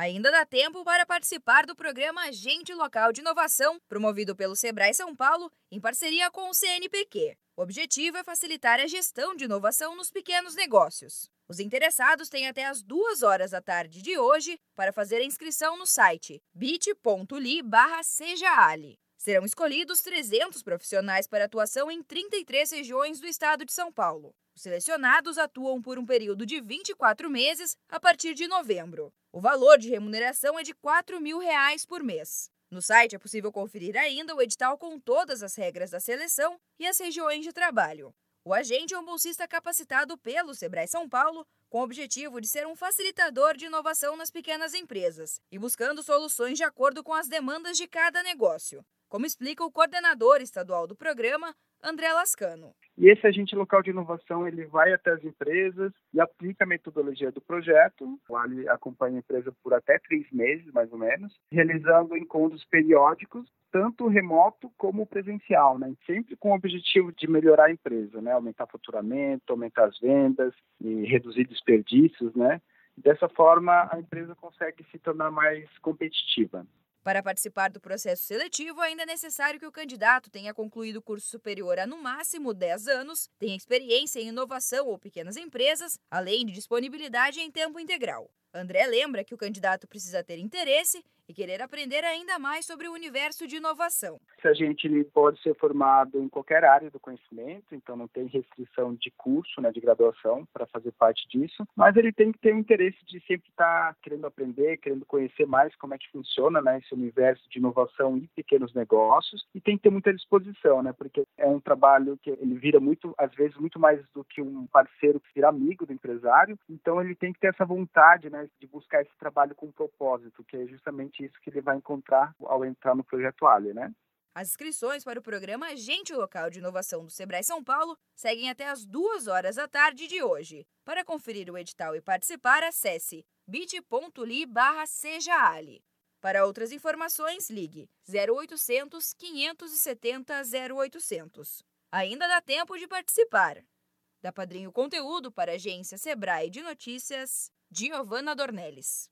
Ainda dá tempo para participar do programa Agente Local de Inovação, promovido pelo Sebrae São Paulo em parceria com o CNPq. O objetivo é facilitar a gestão de inovação nos pequenos negócios. Os interessados têm até as duas horas da tarde de hoje para fazer a inscrição no site bit.ly sejaali. Serão escolhidos 300 profissionais para atuação em 33 regiões do estado de São Paulo. Os selecionados atuam por um período de 24 meses a partir de novembro. O valor de remuneração é de 4 mil reais por mês. No site é possível conferir ainda o edital com todas as regras da seleção e as regiões de trabalho. O agente é um bolsista capacitado pelo Sebrae São Paulo com o objetivo de ser um facilitador de inovação nas pequenas empresas e buscando soluções de acordo com as demandas de cada negócio, como explica o coordenador estadual do programa, André Lascano. E esse agente local de inovação ele vai até as empresas e aplica a metodologia do projeto. Ele acompanha a empresa por até três meses, mais ou menos, realizando encontros periódicos, tanto remoto como presencial, né? sempre com o objetivo de melhorar a empresa, né? aumentar o faturamento, aumentar as vendas e reduzir desperdícios. Né? Dessa forma, a empresa consegue se tornar mais competitiva. Para participar do processo seletivo, ainda é necessário que o candidato tenha concluído curso superior há no máximo 10 anos, tenha experiência em inovação ou pequenas empresas, além de disponibilidade em tempo integral. André lembra que o candidato precisa ter interesse e querer aprender ainda mais sobre o universo de inovação. A gente pode ser formado em qualquer área do conhecimento, então não tem restrição de curso, né, de graduação para fazer parte disso, mas ele tem que ter o interesse de sempre estar tá querendo aprender, querendo conhecer mais como é que funciona né, esse universo de inovação e pequenos negócios e tem que ter muita disposição, né, porque é um trabalho que ele vira muito, às vezes, muito mais do que um parceiro que vira amigo do empresário, então ele tem que ter essa vontade né, de buscar esse trabalho com propósito, que é justamente isso que ele vai encontrar ao entrar no projeto Ali, né? As inscrições para o programa Agente Local de Inovação do Sebrae São Paulo seguem até as duas horas da tarde de hoje. Para conferir o edital e participar, acesse bit.ly barra Para outras informações, ligue 0800 570 0800. Ainda dá tempo de participar. Da Padrinho Conteúdo para a agência Sebrae de Notícias, Giovana Dornelles.